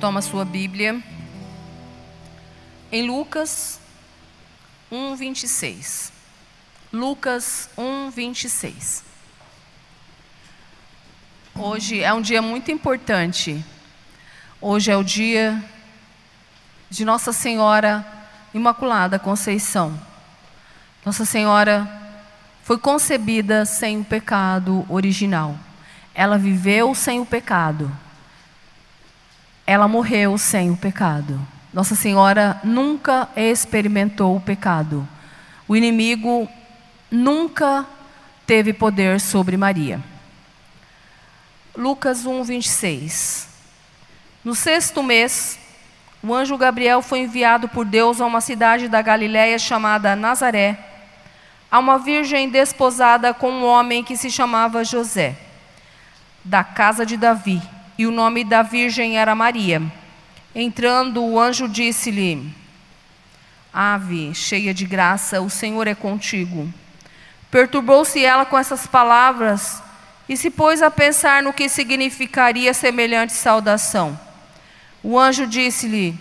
Toma sua Bíblia. Em Lucas 1, 26. Lucas 1, 26. Hoje é um dia muito importante. Hoje é o dia de Nossa Senhora Imaculada Conceição. Nossa Senhora foi concebida sem o pecado original. Ela viveu sem o pecado ela morreu sem o pecado. Nossa Senhora nunca experimentou o pecado. O inimigo nunca teve poder sobre Maria. Lucas 1, 26. No sexto mês, o anjo Gabriel foi enviado por Deus a uma cidade da Galiléia chamada Nazaré, a uma virgem desposada com um homem que se chamava José, da casa de Davi e o nome da virgem era Maria. Entrando, o anjo disse-lhe: Ave, cheia de graça, o Senhor é contigo. Perturbou-se ela com essas palavras e se pôs a pensar no que significaria semelhante saudação. O anjo disse-lhe: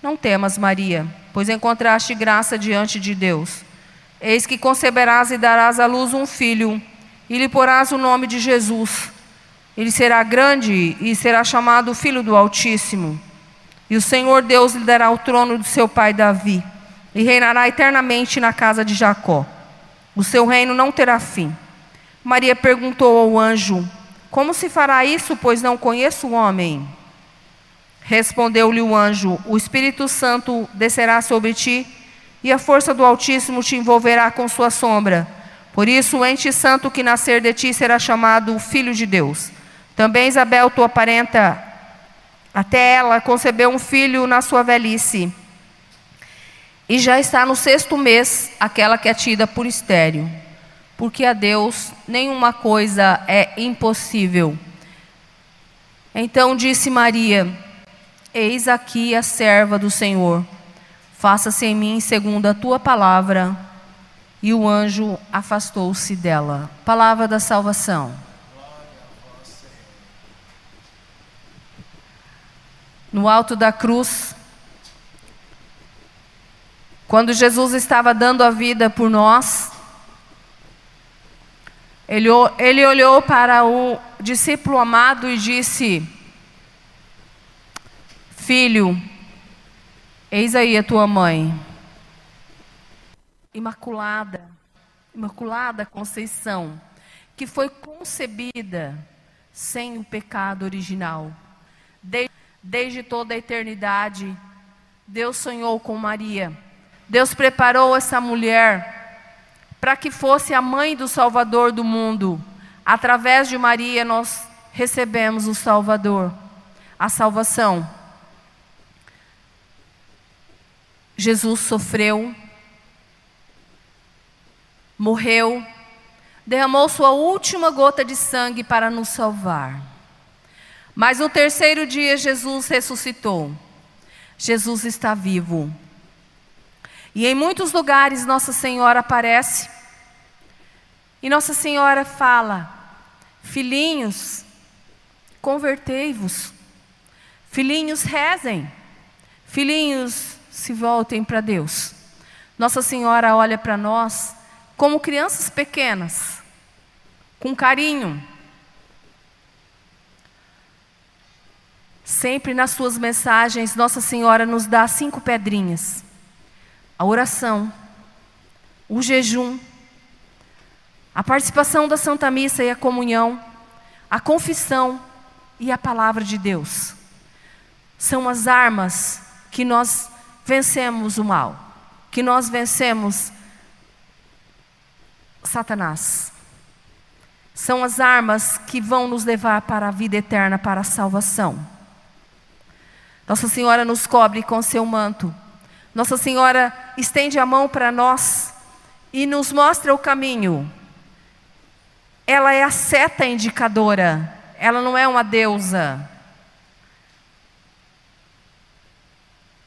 Não temas, Maria, pois encontraste graça diante de Deus. Eis que conceberás e darás à luz um filho, e lhe porás o nome de Jesus ele será grande e será chamado Filho do Altíssimo. E o Senhor Deus lhe dará o trono do seu pai Davi, e reinará eternamente na casa de Jacó. O seu reino não terá fim. Maria perguntou ao anjo: Como se fará isso, pois não conheço o homem? Respondeu-lhe o anjo: O Espírito Santo descerá sobre ti, e a força do Altíssimo te envolverá com sua sombra. Por isso, o ente santo que nascer de ti será chamado Filho de Deus. Também Isabel, tua parenta, até ela concebeu um filho na sua velhice. E já está no sexto mês aquela que é tida por estéreo. Porque a Deus nenhuma coisa é impossível. Então disse Maria: Eis aqui a serva do Senhor. Faça-se em mim segundo a tua palavra. E o anjo afastou-se dela. Palavra da salvação. no alto da cruz, quando Jesus estava dando a vida por nós, ele, ele olhou para o discípulo amado e disse: Filho, eis aí a tua mãe. Imaculada, Imaculada Conceição, que foi concebida sem o pecado original. Desde Desde toda a eternidade, Deus sonhou com Maria. Deus preparou essa mulher para que fosse a mãe do Salvador do mundo. Através de Maria, nós recebemos o Salvador, a salvação. Jesus sofreu, morreu, derramou sua última gota de sangue para nos salvar. Mas no terceiro dia Jesus ressuscitou. Jesus está vivo. E em muitos lugares Nossa Senhora aparece. E Nossa Senhora fala: Filhinhos, convertei-vos. Filhinhos, rezem. Filhinhos, se voltem para Deus. Nossa Senhora olha para nós como crianças pequenas, com carinho Sempre nas suas mensagens, Nossa Senhora nos dá cinco pedrinhas: a oração, o jejum, a participação da Santa Missa e a comunhão, a confissão e a palavra de Deus. São as armas que nós vencemos o mal, que nós vencemos Satanás. São as armas que vão nos levar para a vida eterna, para a salvação. Nossa Senhora nos cobre com seu manto. Nossa Senhora estende a mão para nós e nos mostra o caminho. Ela é a seta indicadora, ela não é uma deusa.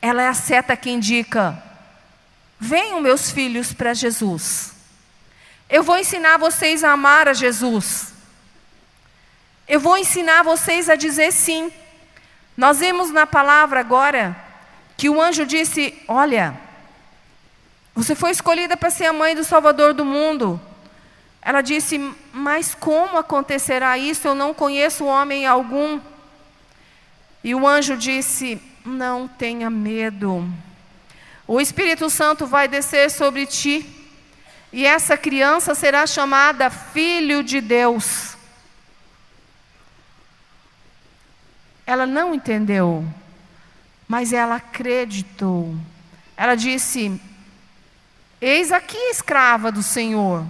Ela é a seta que indica: venham meus filhos para Jesus. Eu vou ensinar vocês a amar a Jesus. Eu vou ensinar vocês a dizer sim. Nós vimos na palavra agora que o anjo disse: Olha, você foi escolhida para ser a mãe do Salvador do mundo. Ela disse: Mas como acontecerá isso? Eu não conheço homem algum. E o anjo disse: Não tenha medo. O Espírito Santo vai descer sobre ti, e essa criança será chamada Filho de Deus. Ela não entendeu, mas ela acreditou. Ela disse: Eis aqui escrava do Senhor,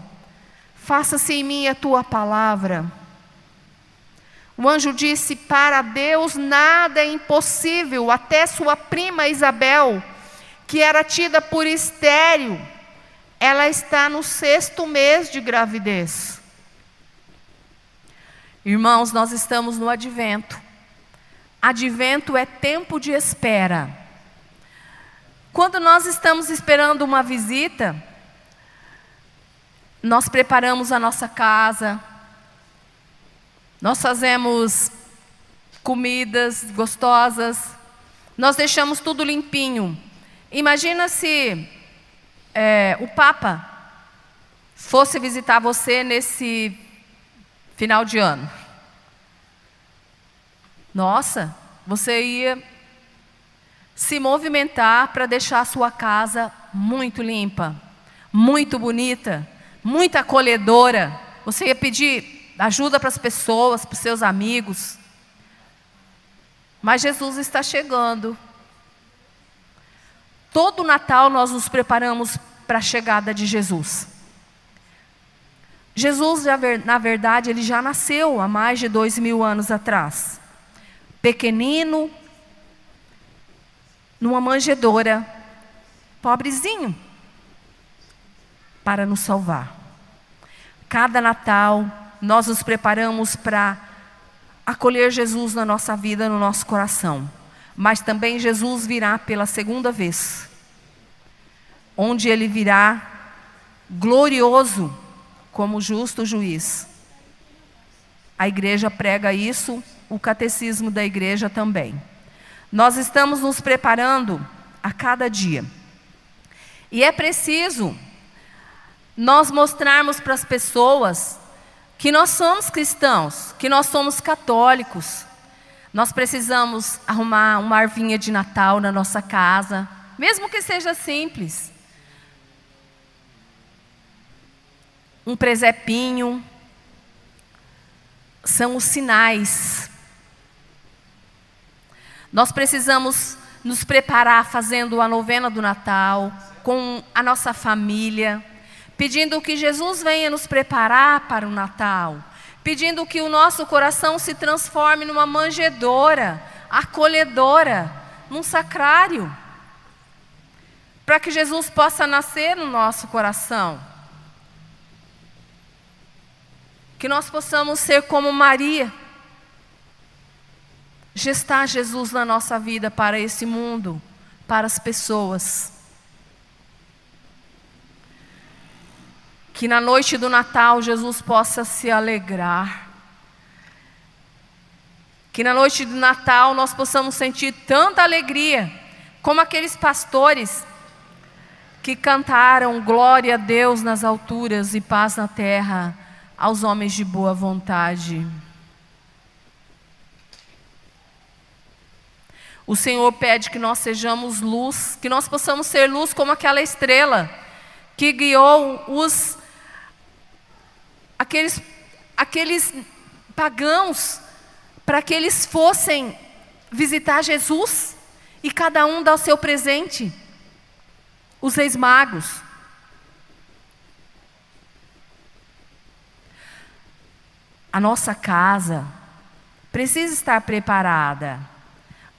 faça-se em mim a tua palavra. O anjo disse: Para Deus nada é impossível, até sua prima Isabel, que era tida por estéril, ela está no sexto mês de gravidez. Irmãos, nós estamos no advento. Advento é tempo de espera. Quando nós estamos esperando uma visita, nós preparamos a nossa casa, nós fazemos comidas gostosas, nós deixamos tudo limpinho. Imagina se é, o Papa fosse visitar você nesse final de ano. Nossa, você ia se movimentar para deixar a sua casa muito limpa, muito bonita, muito acolhedora. Você ia pedir ajuda para as pessoas, para os seus amigos. Mas Jesus está chegando. Todo Natal nós nos preparamos para a chegada de Jesus. Jesus, na verdade, ele já nasceu há mais de dois mil anos atrás. Pequenino, numa manjedoura, pobrezinho, para nos salvar. Cada Natal, nós nos preparamos para acolher Jesus na nossa vida, no nosso coração. Mas também Jesus virá pela segunda vez, onde ele virá glorioso como justo juiz. A igreja prega isso, o catecismo da igreja também. Nós estamos nos preparando a cada dia. E é preciso nós mostrarmos para as pessoas que nós somos cristãos, que nós somos católicos. Nós precisamos arrumar uma arvinha de Natal na nossa casa, mesmo que seja simples. Um presepinho. São os sinais. Nós precisamos nos preparar fazendo a novena do Natal, com a nossa família pedindo que Jesus venha nos preparar para o Natal, pedindo que o nosso coração se transforme numa manjedora, acolhedora, num sacrário, para que Jesus possa nascer no nosso coração. Que nós possamos ser como Maria, gestar Jesus na nossa vida para esse mundo, para as pessoas. Que na noite do Natal Jesus possa se alegrar. Que na noite do Natal nós possamos sentir tanta alegria, como aqueles pastores que cantaram glória a Deus nas alturas e paz na terra aos homens de boa vontade. O Senhor pede que nós sejamos luz, que nós possamos ser luz como aquela estrela que guiou os aqueles, aqueles pagãos para que eles fossem visitar Jesus e cada um dar o seu presente. Os reis magos. A nossa casa precisa estar preparada.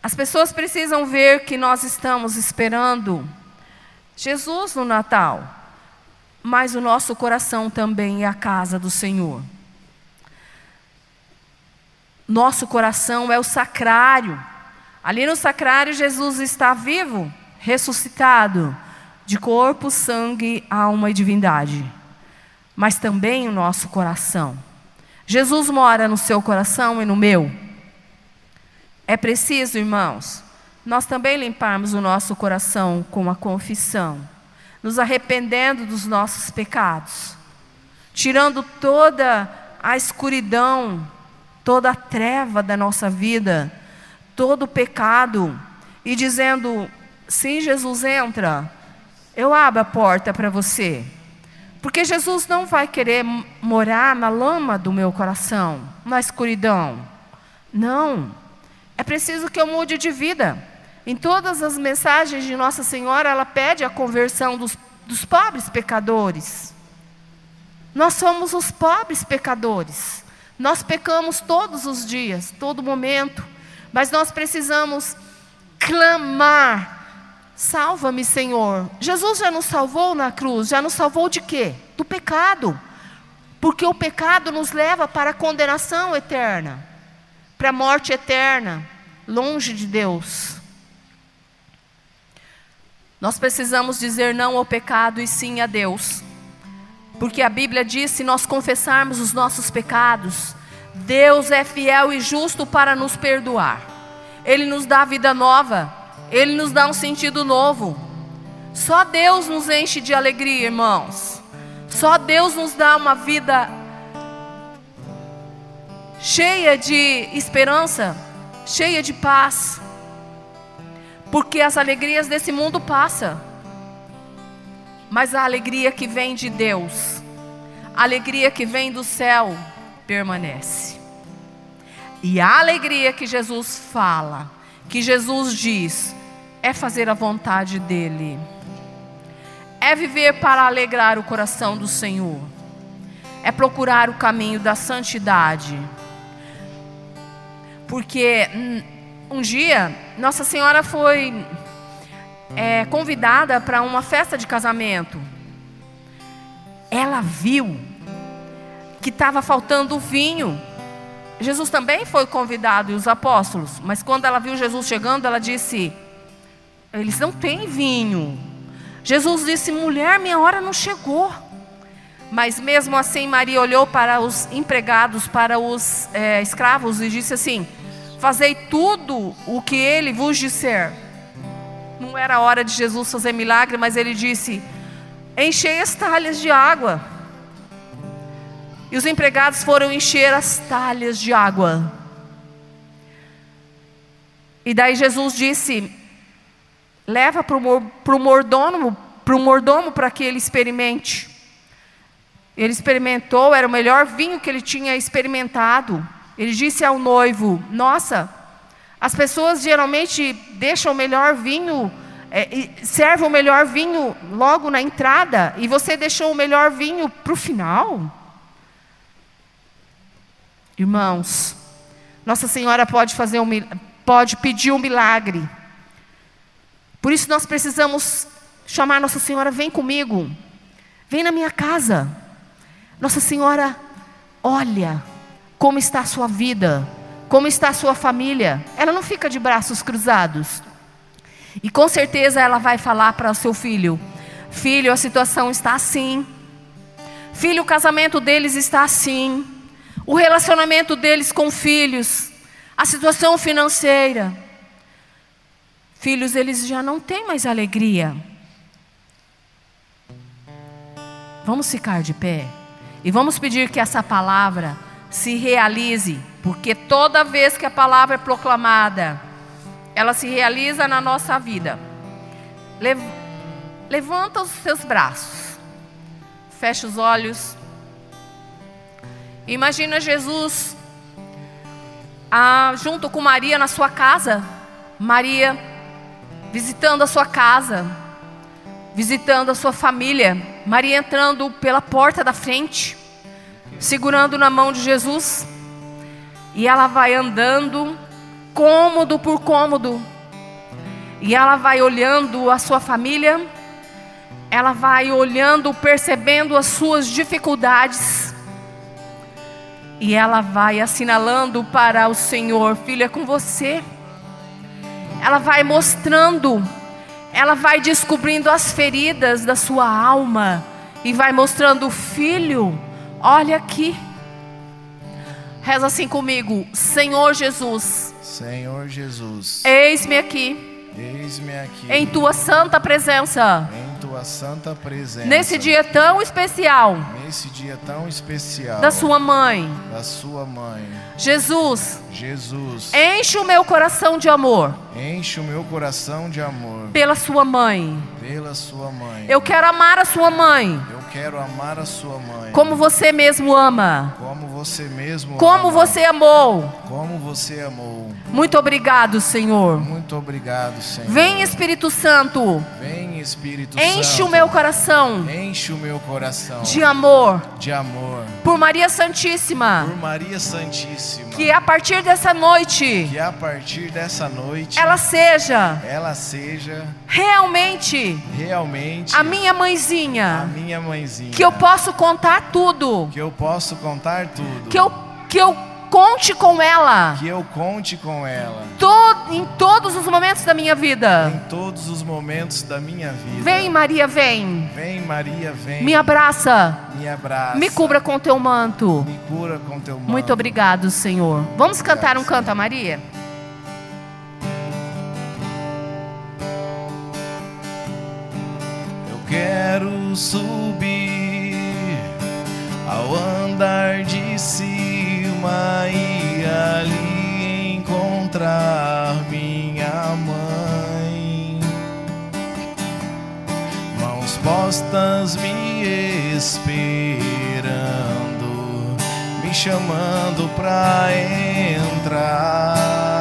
As pessoas precisam ver que nós estamos esperando Jesus no Natal mas o nosso coração também é a casa do Senhor. Nosso coração é o sacrário. Ali no sacrário, Jesus está vivo, ressuscitado, de corpo, sangue, alma e divindade. Mas também o nosso coração. Jesus mora no seu coração e no meu. É preciso, irmãos, nós também limparmos o nosso coração com a confissão, nos arrependendo dos nossos pecados, tirando toda a escuridão, toda a treva da nossa vida, todo o pecado, e dizendo: sim, Jesus entra, eu abro a porta para você. Porque Jesus não vai querer morar na lama do meu coração, na escuridão. Não. É preciso que eu mude de vida. Em todas as mensagens de Nossa Senhora, ela pede a conversão dos, dos pobres pecadores. Nós somos os pobres pecadores. Nós pecamos todos os dias, todo momento. Mas nós precisamos clamar Salva-me, Senhor. Jesus já nos salvou na cruz, já nos salvou de quê? Do pecado. Porque o pecado nos leva para a condenação eterna, para a morte eterna, longe de Deus. Nós precisamos dizer não ao pecado e sim a Deus. Porque a Bíblia diz: se nós confessarmos os nossos pecados, Deus é fiel e justo para nos perdoar. Ele nos dá vida nova. Ele nos dá um sentido novo. Só Deus nos enche de alegria, irmãos. Só Deus nos dá uma vida cheia de esperança, cheia de paz. Porque as alegrias desse mundo passam. Mas a alegria que vem de Deus, a alegria que vem do céu, permanece. E a alegria que Jesus fala, que Jesus diz, é fazer a vontade dEle, é viver para alegrar o coração do Senhor, é procurar o caminho da santidade. Porque um dia Nossa Senhora foi é, convidada para uma festa de casamento. Ela viu que estava faltando vinho. Jesus também foi convidado e os apóstolos, mas quando ela viu Jesus chegando, ela disse: eles não têm vinho. Jesus disse: mulher, minha hora não chegou. Mas mesmo assim, Maria olhou para os empregados, para os é, escravos e disse assim: Fazei tudo o que ele vos disser. Não era a hora de Jesus fazer milagre, mas ele disse: Enchei as talhas de água. E os empregados foram encher as talhas de água. E daí Jesus disse: Leva para o mordomo, para o mordomo para que ele experimente. Ele experimentou, era o melhor vinho que ele tinha experimentado. Ele disse ao noivo: Nossa, as pessoas geralmente deixam o melhor vinho, é, servem o melhor vinho logo na entrada, e você deixou o melhor vinho para o final. Irmãos, Nossa Senhora pode fazer um, pode pedir um milagre por isso nós precisamos chamar Nossa Senhora, vem comigo, vem na minha casa. Nossa Senhora, olha como está a sua vida, como está a sua família. Ela não fica de braços cruzados. E com certeza ela vai falar para o seu filho: Filho, a situação está assim. Filho, o casamento deles está assim. O relacionamento deles com filhos. A situação financeira. Filhos, eles já não têm mais alegria. Vamos ficar de pé e vamos pedir que essa palavra se realize, porque toda vez que a palavra é proclamada, ela se realiza na nossa vida. Levanta os seus braços, fecha os olhos. Imagina Jesus ah, junto com Maria na sua casa. Maria visitando a sua casa, visitando a sua família. Maria entrando pela porta da frente, segurando na mão de Jesus. E ela vai andando, cômodo por cômodo. E ela vai olhando a sua família, ela vai olhando, percebendo as suas dificuldades. E ela vai assinalando para o Senhor: Filha, é com você ela vai mostrando, ela vai descobrindo as feridas da sua alma e vai mostrando, filho, olha aqui. Reza assim comigo: Senhor Jesus, Senhor Jesus, eis-me aqui. Eis-me aqui. Em tua santa presença. em tua santa presença. Nesse dia tão especial nesse dia tão especial da sua mãe, da sua mãe. Jesus, Jesus, enche o meu coração de amor enche o meu coração de amor pela sua mãe. pela sua mãe. Eu quero amar a sua mãe Eu quero amar a sua mãe como você mesmo ama, como você mesmo como ama, você amou. como você amou. Muito obrigado, Senhor. Muito obrigado, Senhor. Vem, Espírito Santo, Vem Espírito enche Santo. o meu coração Enche o meu coração de amor de amor por Maria Santíssima. por Maria Santíssima. Que a partir dessa noite que a partir dessa noite ela seja ela seja realmente realmente a minha a mãezinha. minha mãezinha. Que eu posso contar tudo. que eu posso contar tudo. Que eu, que eu conte com ela que eu conte com ela to- em todos os momentos da minha vida. em todos os momentos da minha vida. Vem, Maria, vem. Vem Maria, vem. Me abraça. me abraça. Me cubra com teu manto. Me cura com teu manto. Muito obrigado, Senhor. Vamos cantar um canto a Maria? Eu quero subir ao andar de cima e ali encontrar minha mãe. Mãos postas me esperando, me chamando pra entrar.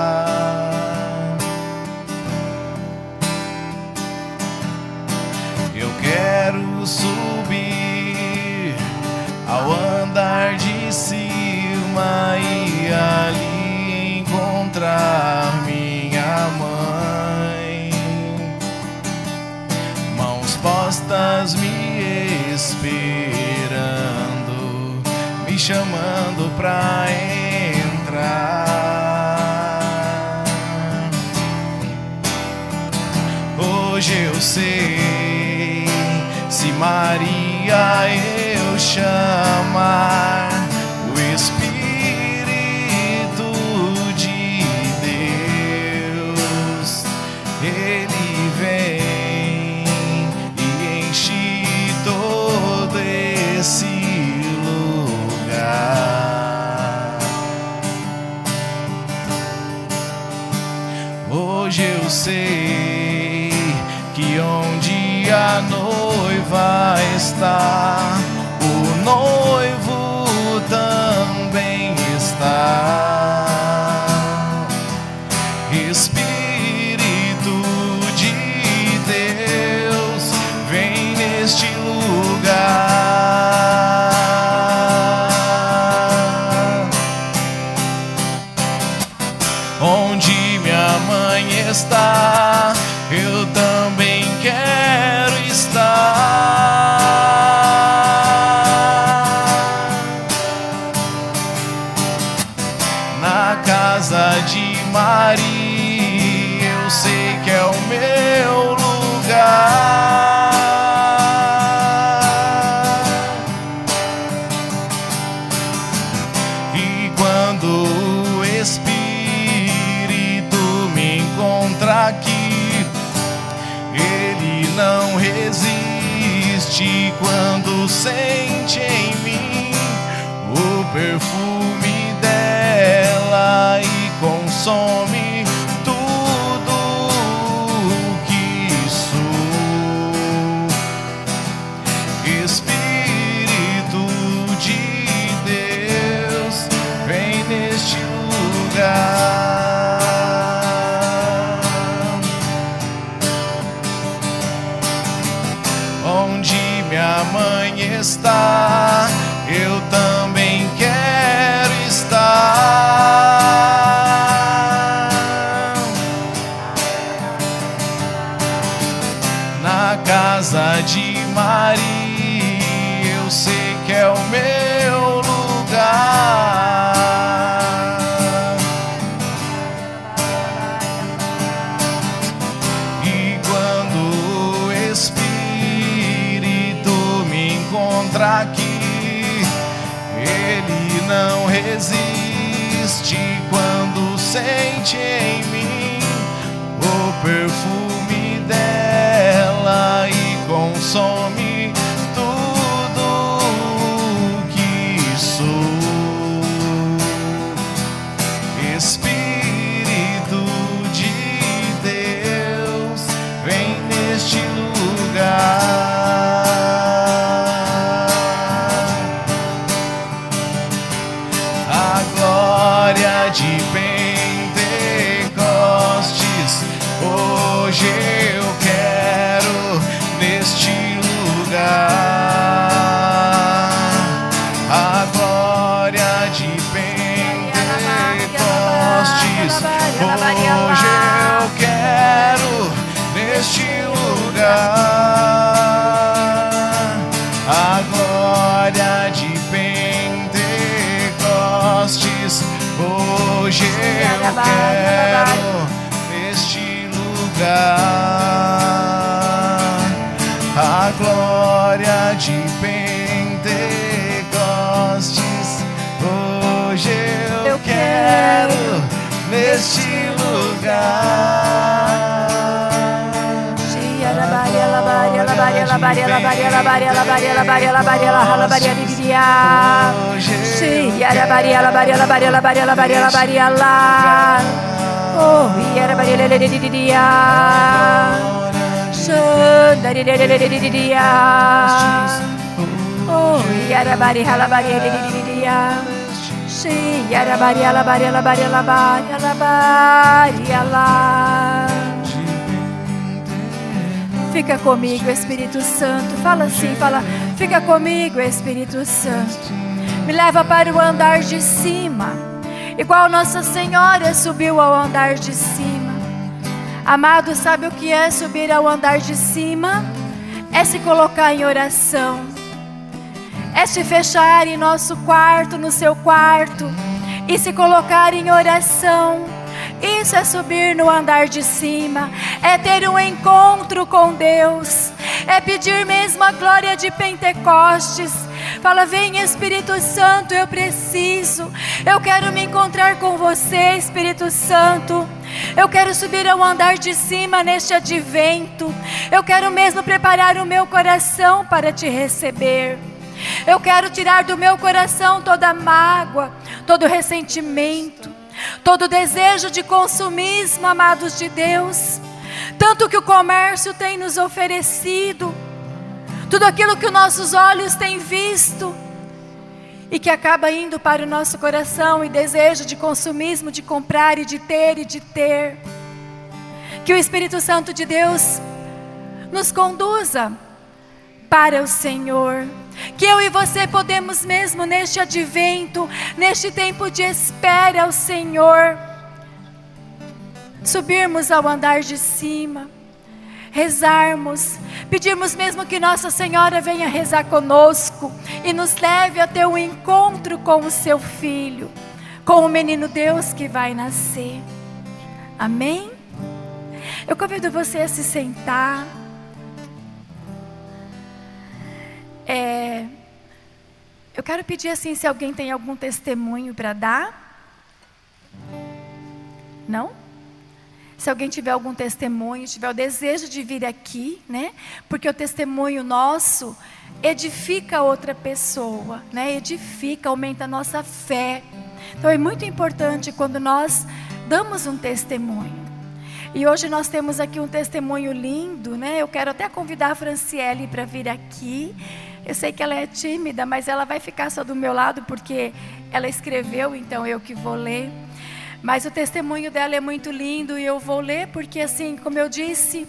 Eu chamar noiva está, o está, Oh, yarabari halabari dididia. Shi yarabari alabari alabari alabari alabari alá. Fica comigo, Espírito Santo. Fala assim, fala. Fica comigo, Espírito Santo. Me leva para o andar de cima, igual Nossa Senhora subiu ao andar de cima. Amado, sabe o que é subir ao andar de cima? É se colocar em oração é se fechar em nosso quarto, no seu quarto, e se colocar em oração. Isso é subir no andar de cima, é ter um encontro com Deus, é pedir mesmo a glória de Pentecostes. Fala, vem Espírito Santo, eu preciso, eu quero me encontrar com você, Espírito Santo. Eu quero subir ao andar de cima neste advento. Eu quero mesmo preparar o meu coração para te receber. Eu quero tirar do meu coração toda mágoa, todo ressentimento, todo desejo de consumismo, amados de Deus. Tanto que o comércio tem nos oferecido, tudo aquilo que os nossos olhos têm visto e que acaba indo para o nosso coração e desejo de consumismo, de comprar e de ter e de ter. Que o Espírito Santo de Deus nos conduza para o Senhor. Que eu e você podemos mesmo neste advento, neste tempo de espera ao Senhor, subirmos ao andar de cima, rezarmos, pedirmos mesmo que Nossa Senhora venha rezar conosco e nos leve a ter um encontro com o seu filho, com o menino Deus que vai nascer. Amém? Eu convido você a se sentar. É, eu quero pedir assim, se alguém tem algum testemunho para dar. Não? Se alguém tiver algum testemunho, tiver o desejo de vir aqui, né? Porque o testemunho nosso edifica outra pessoa, né? Edifica, aumenta a nossa fé. Então é muito importante quando nós damos um testemunho. E hoje nós temos aqui um testemunho lindo, né? Eu quero até convidar a Franciele para vir aqui. Eu sei que ela é tímida, mas ela vai ficar só do meu lado porque ela escreveu, então eu que vou ler. Mas o testemunho dela é muito lindo e eu vou ler porque, assim, como eu disse,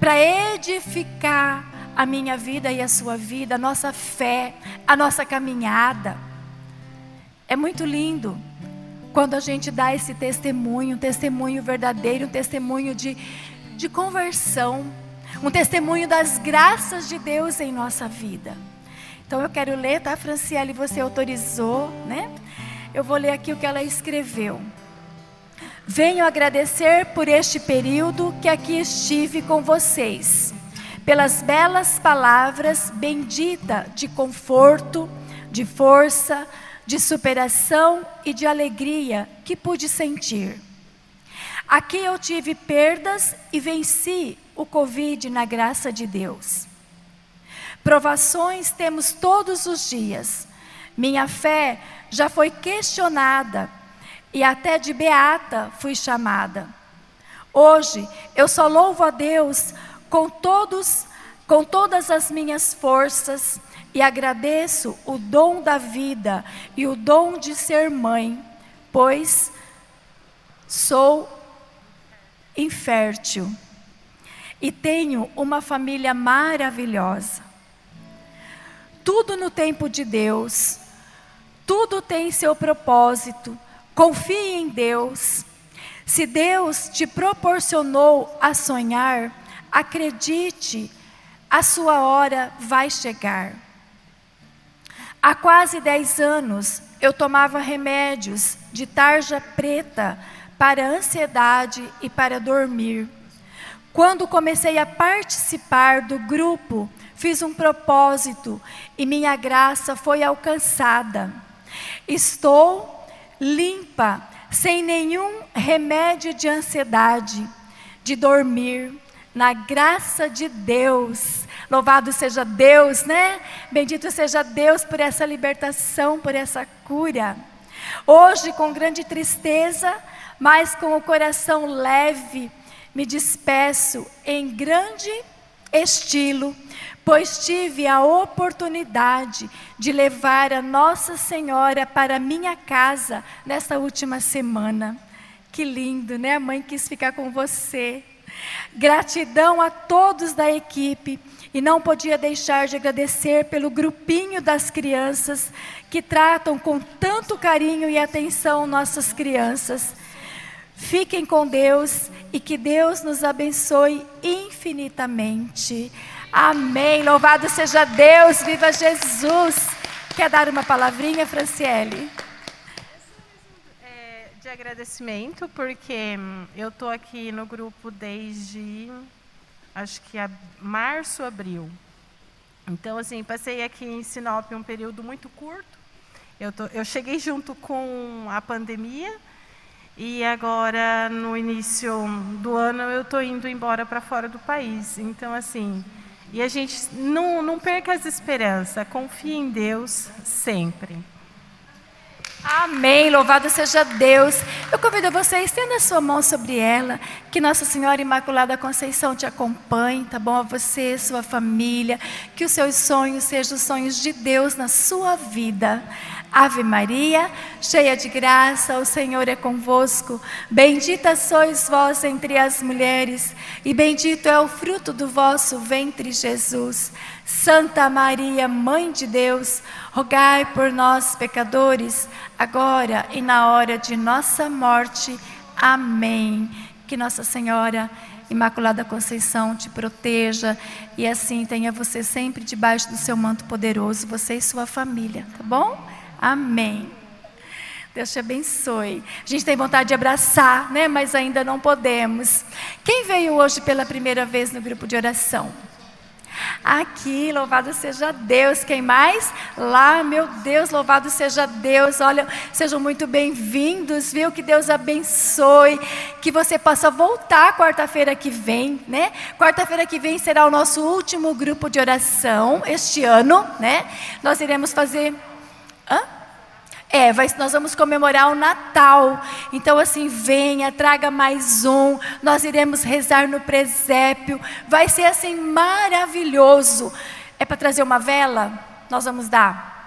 para edificar a minha vida e a sua vida, a nossa fé, a nossa caminhada. É muito lindo quando a gente dá esse testemunho, um testemunho verdadeiro, um testemunho de, de conversão, um testemunho das graças de Deus em nossa vida. Então eu quero ler, tá, Franciele? Você autorizou, né? Eu vou ler aqui o que ela escreveu. Venho agradecer por este período que aqui estive com vocês, pelas belas palavras bendita de conforto, de força, de superação e de alegria que pude sentir. Aqui eu tive perdas e venci o Covid na graça de Deus. Provações temos todos os dias. Minha fé já foi questionada e até de beata fui chamada. Hoje eu só louvo a Deus com todos com todas as minhas forças e agradeço o dom da vida e o dom de ser mãe, pois sou infértil e tenho uma família maravilhosa. Tudo no tempo de Deus, tudo tem seu propósito. Confie em Deus. Se Deus te proporcionou a sonhar, acredite, a sua hora vai chegar. Há quase 10 anos eu tomava remédios de tarja preta para ansiedade e para dormir. Quando comecei a participar do grupo, fiz um propósito e minha graça foi alcançada. Estou limpa, sem nenhum remédio de ansiedade, de dormir, na graça de Deus. Louvado seja Deus, né? Bendito seja Deus por essa libertação, por essa cura. Hoje, com grande tristeza, mas com o coração leve, me despeço em grande estilo, pois tive a oportunidade de levar a Nossa Senhora para minha casa nesta última semana. Que lindo, né? A mãe quis ficar com você. Gratidão a todos da equipe e não podia deixar de agradecer pelo grupinho das crianças que tratam com tanto carinho e atenção nossas crianças. Fiquem com Deus e que Deus nos abençoe infinitamente. Amém. Louvado seja Deus, viva Jesus. Quer dar uma palavrinha, Franciele? É, de agradecimento, porque hum, eu estou aqui no grupo desde, acho que março, abril. Então, assim, passei aqui em Sinop um período muito curto. Eu, tô, eu cheguei junto com a pandemia, e agora, no início do ano, eu estou indo embora para fora do país. Então, assim, e a gente não, não perca as esperanças, confie em Deus sempre. Amém, louvado seja Deus. Eu convido você, estenda a sua mão sobre ela, que Nossa Senhora Imaculada Conceição te acompanhe, tá bom? A você, sua família, que os seus sonhos sejam os sonhos de Deus na sua vida. Ave Maria, cheia de graça, o Senhor é convosco. Bendita sois vós entre as mulheres, e bendito é o fruto do vosso ventre, Jesus. Santa Maria, Mãe de Deus, rogai por nós, pecadores, agora e na hora de nossa morte. Amém. Que Nossa Senhora Imaculada Conceição te proteja e assim tenha você sempre debaixo do seu manto poderoso, você e sua família, tá bom? Amém. Deus te abençoe. A gente tem vontade de abraçar, né? Mas ainda não podemos. Quem veio hoje pela primeira vez no grupo de oração? Aqui, louvado seja Deus. Quem mais? Lá, meu Deus, louvado seja Deus. Olha, sejam muito bem-vindos, viu? Que Deus abençoe. Que você possa voltar quarta-feira que vem, né? Quarta-feira que vem será o nosso último grupo de oração este ano, né? Nós iremos fazer Hã? É, vai, nós vamos comemorar o Natal. Então, assim, venha, traga mais um. Nós iremos rezar no presépio. Vai ser assim maravilhoso. É para trazer uma vela? Nós vamos dar.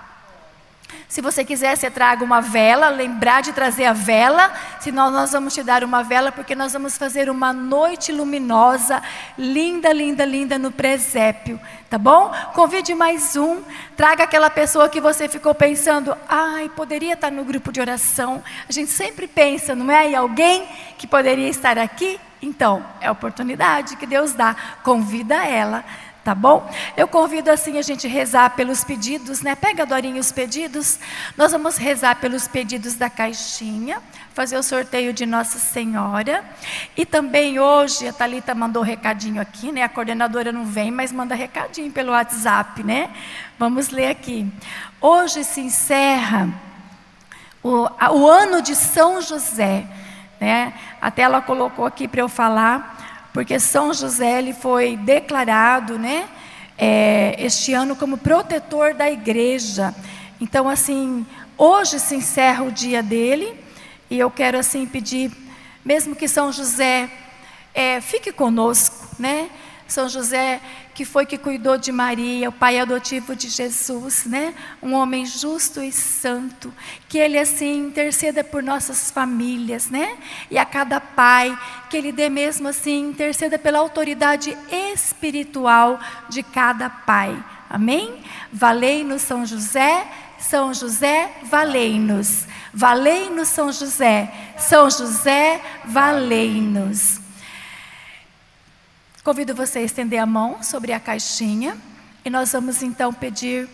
Se você quiser, você traga uma vela, lembrar de trazer a vela, senão nós vamos te dar uma vela, porque nós vamos fazer uma noite luminosa, linda, linda, linda no presépio, tá bom? Convide mais um, traga aquela pessoa que você ficou pensando, ai, poderia estar no grupo de oração. A gente sempre pensa, não é? E alguém que poderia estar aqui? Então, é a oportunidade que Deus dá, convida ela Tá bom? Eu convido assim a gente rezar pelos pedidos, né? Pega, Dorinha, os pedidos. Nós vamos rezar pelos pedidos da caixinha, fazer o sorteio de Nossa Senhora. E também hoje, a Thalita mandou recadinho aqui, né? A coordenadora não vem, mas manda recadinho pelo WhatsApp, né? Vamos ler aqui. Hoje se encerra o, o ano de São José. Né? Até ela colocou aqui para eu falar, porque São José ele foi declarado né, é, este ano como protetor da igreja. Então, assim, hoje se encerra o dia dele, e eu quero assim pedir, mesmo que São José é, fique conosco, né? São José, que foi que cuidou de Maria, o pai adotivo de Jesus, né? Um homem justo e santo, que ele assim interceda por nossas famílias, né? E a cada pai, que ele dê mesmo assim interceda pela autoridade espiritual de cada pai. Amém? Valei-nos São José, São José, valei-nos. Valei-nos São José, São José, valei-nos. Convido você a estender a mão sobre a caixinha e nós vamos então pedir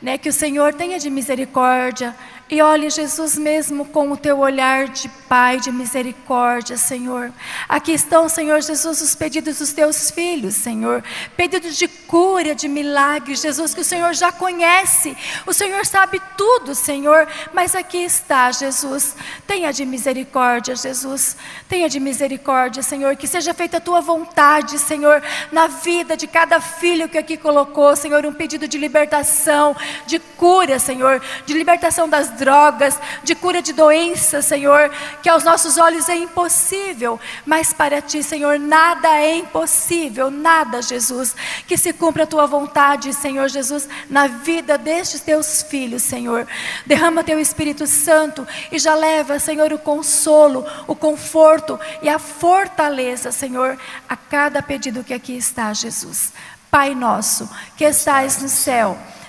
né, que o Senhor tenha de misericórdia e olhe Jesus mesmo com o teu olhar de Pai de misericórdia, Senhor. Aqui estão, Senhor Jesus, os pedidos dos teus filhos, Senhor. Pedidos de cura, de milagre, Jesus, que o Senhor já conhece. O Senhor sabe tudo, Senhor. Mas aqui está, Jesus. Tenha de misericórdia, Jesus. Tenha de misericórdia, Senhor. Que seja feita a tua vontade, Senhor, na vida de cada filho que aqui colocou, Senhor. Um pedido de libertação, de cura, Senhor. De libertação das drogas, de cura de doenças, Senhor, que aos nossos olhos é impossível, mas para ti, Senhor, nada é impossível, nada, Jesus. Que se cumpra a tua vontade, Senhor Jesus, na vida destes teus filhos, Senhor. Derrama teu Espírito Santo e já leva, Senhor, o consolo, o conforto e a fortaleza, Senhor, a cada pedido que aqui está, Jesus. Pai nosso, que estais no céu,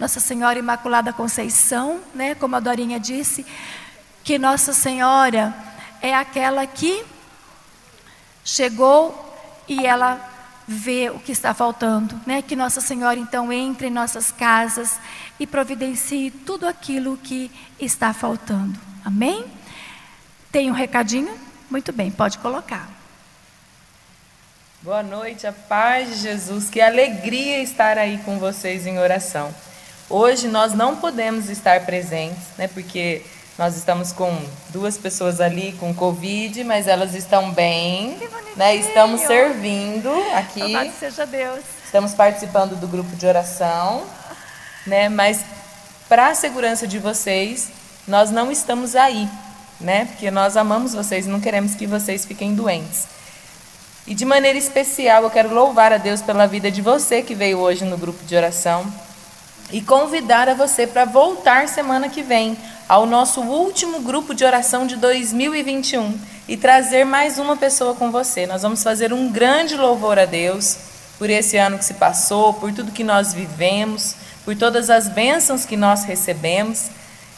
Nossa Senhora Imaculada Conceição, né, como a Dorinha disse, que Nossa Senhora é aquela que chegou e ela vê o que está faltando, né? Que Nossa Senhora então entre em nossas casas e providencie tudo aquilo que está faltando. Amém? Tem um recadinho? Muito bem, pode colocar. Boa noite, a paz de Jesus. Que alegria estar aí com vocês em oração. Hoje nós não podemos estar presentes, né, porque nós estamos com duas pessoas ali com Covid, mas elas estão bem, né? Estamos servindo aqui. Louvado seja Deus. Estamos participando do grupo de oração, né? Mas para a segurança de vocês, nós não estamos aí, né? Porque nós amamos vocês e não queremos que vocês fiquem doentes. E de maneira especial, eu quero louvar a Deus pela vida de você que veio hoje no grupo de oração e convidar a você para voltar semana que vem ao nosso último grupo de oração de 2021 e trazer mais uma pessoa com você. Nós vamos fazer um grande louvor a Deus por esse ano que se passou, por tudo que nós vivemos, por todas as bênçãos que nós recebemos,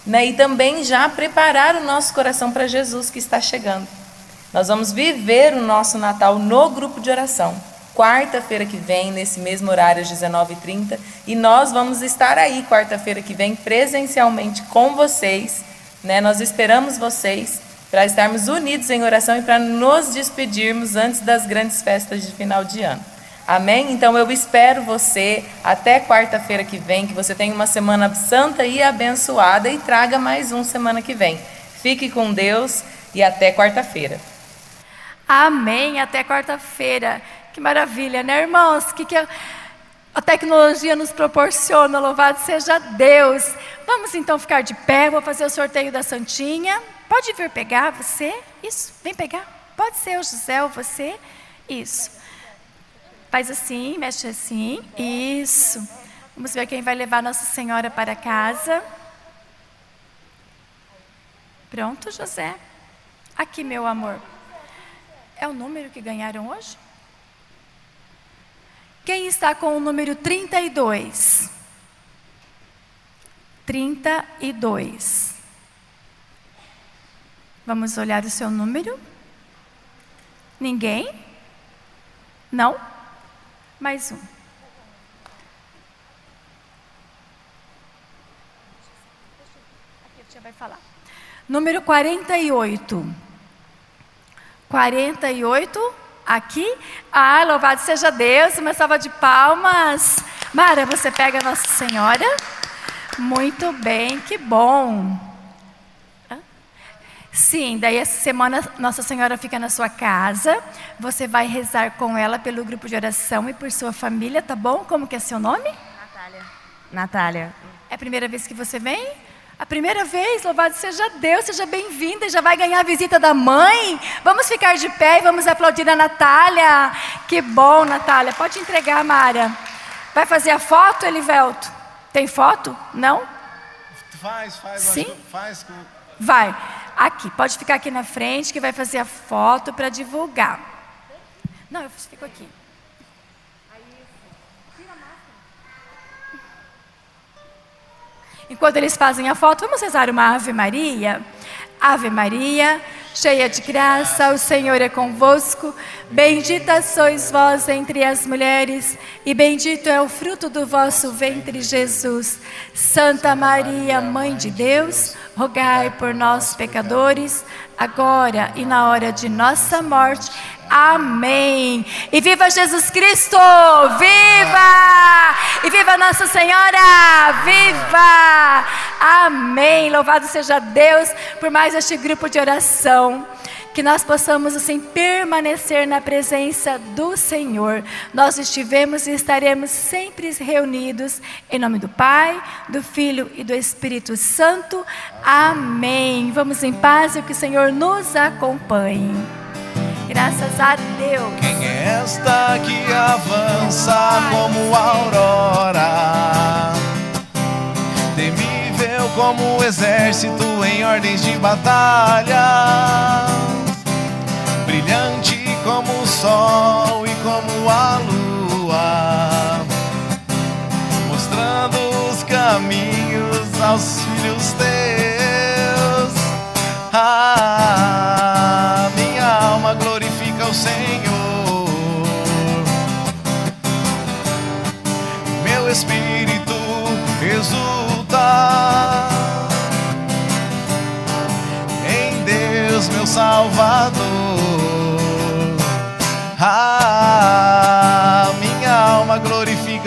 né? e também já preparar o nosso coração para Jesus que está chegando. Nós vamos viver o nosso Natal no grupo de oração quarta-feira que vem, nesse mesmo horário, às 19h30. E nós vamos estar aí quarta-feira que vem, presencialmente com vocês. Né? Nós esperamos vocês para estarmos unidos em oração e para nos despedirmos antes das grandes festas de final de ano. Amém? Então eu espero você até quarta-feira que vem, que você tenha uma semana santa e abençoada e traga mais um semana que vem. Fique com Deus e até quarta-feira. Amém. Até quarta-feira. Que maravilha, né, irmãos? Que que a tecnologia nos proporciona, louvado seja Deus. Vamos então ficar de pé, vou fazer o sorteio da Santinha. Pode vir pegar você? Isso, vem pegar. Pode ser o José ou você? Isso. Faz assim, mexe assim. Isso. Vamos ver quem vai levar Nossa Senhora para casa. Pronto, José. Aqui, meu amor. É o número que ganharam hoje? Quem está com o número 32? 32. Vamos olhar o seu número. Ninguém? Não? Mais um. Aqui a tia vai falar. Número 48. 48, aqui. Ah, louvado seja Deus, uma salva de palmas. Mara, você pega a Nossa Senhora. Muito bem, que bom. Sim, daí essa semana Nossa Senhora fica na sua casa. Você vai rezar com ela pelo grupo de oração e por sua família, tá bom? Como que é seu nome? Natália. Natália. É a primeira vez que você vem? A primeira vez, louvado seja Deus, seja bem-vinda, já vai ganhar a visita da mãe. Vamos ficar de pé e vamos aplaudir a Natália. Que bom, Natália. Pode entregar, Mara. Vai fazer a foto, Elivelto? Tem foto? Não? Faz, faz, Sim? faz. Vai. Aqui, pode ficar aqui na frente que vai fazer a foto para divulgar. Não, eu fico aqui. Enquanto eles fazem a foto, vamos rezar uma Ave Maria? Ave Maria, cheia de graça, o Senhor é convosco. Bendita sois vós entre as mulheres, e bendito é o fruto do vosso ventre, Jesus. Santa Maria, Mãe de Deus, rogai por nós, pecadores, agora e na hora de nossa morte. Amém. E viva Jesus Cristo! Viva! E viva Nossa Senhora! Viva! Amém. Louvado seja Deus por mais este grupo de oração. Que nós possamos assim permanecer na presença do Senhor. Nós estivemos e estaremos sempre reunidos em nome do Pai, do Filho e do Espírito Santo. Amém. Vamos em paz e que o Senhor nos acompanhe. Graças a Deus. Quem é esta que avança como aurora? Temível como o exército em ordens de batalha. Brilhante como o sol e como a lua. Mostrando os caminhos aos filhos teus.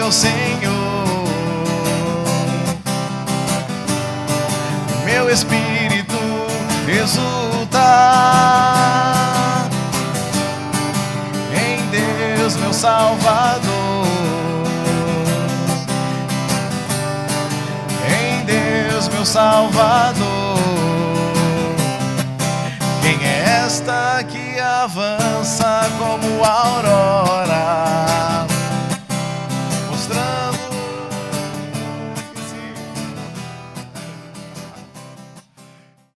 Glorifica o Senhor. Meu espírito exulta em Deus, meu Salvador. Em Deus, meu Salvador. Quem é esta que avança como aurora?